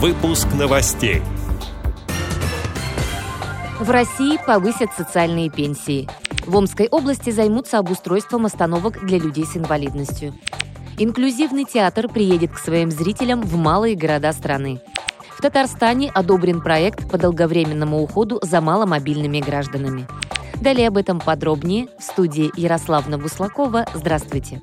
Выпуск новостей. В России повысят социальные пенсии. В Омской области займутся обустройством остановок для людей с инвалидностью. Инклюзивный театр приедет к своим зрителям в малые города страны. В Татарстане одобрен проект по долговременному уходу за маломобильными гражданами. Далее об этом подробнее в студии Ярославна Буслакова. Здравствуйте.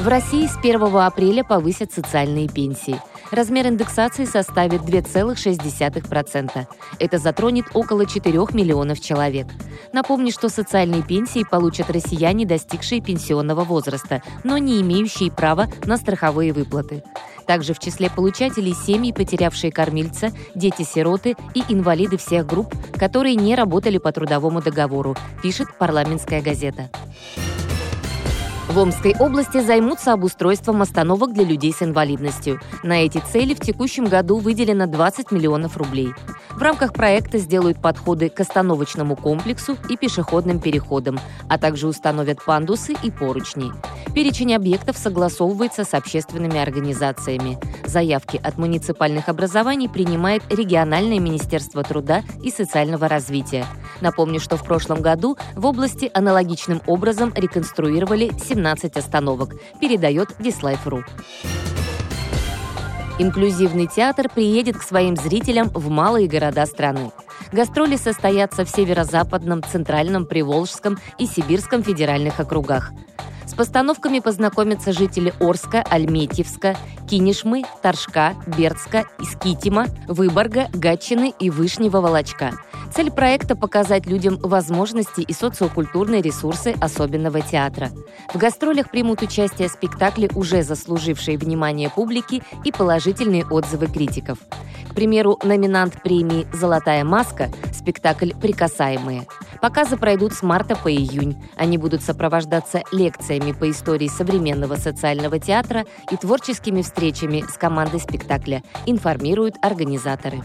В России с 1 апреля повысят социальные пенсии. Размер индексации составит 2,6%. Это затронет около 4 миллионов человек. Напомню, что социальные пенсии получат россияне, достигшие пенсионного возраста, но не имеющие права на страховые выплаты. Также в числе получателей семьи, потерявшие кормильца, дети-сироты и инвалиды всех групп, которые не работали по трудовому договору, пишет парламентская газета. В Омской области займутся обустройством остановок для людей с инвалидностью. На эти цели в текущем году выделено 20 миллионов рублей. В рамках проекта сделают подходы к остановочному комплексу и пешеходным переходам, а также установят пандусы и поручни. Перечень объектов согласовывается с общественными организациями. Заявки от муниципальных образований принимает региональное Министерство труда и социального развития. Напомню, что в прошлом году в области аналогичным образом реконструировали 17 остановок, передает Dislife.ru. Инклюзивный театр приедет к своим зрителям в малые города страны. Гастроли состоятся в северо-западном, центральном, приволжском и сибирском федеральных округах. С постановками познакомятся жители Орска, Альметьевска, Кинешмы, Торжка, Бердска, Искитима, Выборга, Гатчины и Вышнего Волочка. Цель проекта – показать людям возможности и социокультурные ресурсы особенного театра. В гастролях примут участие спектакли, уже заслужившие внимание публики и положительные отзывы критиков. Примеру, номинант премии «Золотая маска» – спектакль «Прикасаемые». Показы пройдут с марта по июнь. Они будут сопровождаться лекциями по истории современного социального театра и творческими встречами с командой спектакля, информируют организаторы.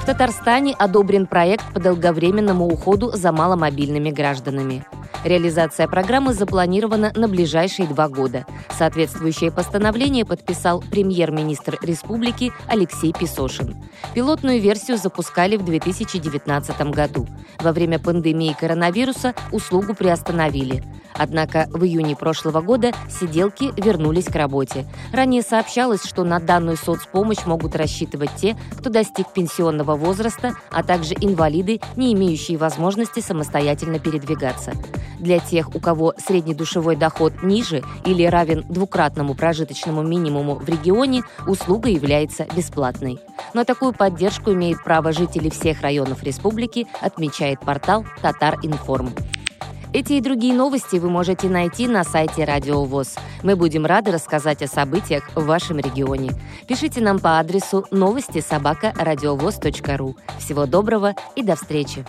В Татарстане одобрен проект по долговременному уходу за маломобильными гражданами. Реализация программы запланирована на ближайшие два года. Соответствующее постановление подписал премьер-министр республики Алексей Песошин. Пилотную версию запускали в 2019 году. Во время пандемии коронавируса услугу приостановили. Однако в июне прошлого года сиделки вернулись к работе. Ранее сообщалось, что на данную соцпомощь могут рассчитывать те, кто достиг пенсионного возраста, а также инвалиды, не имеющие возможности самостоятельно передвигаться. Для тех, у кого средний душевой доход ниже или равен двукратному прожиточному минимуму в регионе, услуга является бесплатной. На такую поддержку имеют право жители всех районов республики, отмечает портал «Татар-Информ». Эти и другие новости вы можете найти на сайте Радио ВОЗ. Мы будем рады рассказать о событиях в вашем регионе. Пишите нам по адресу новости собака ру. Всего доброго и до встречи!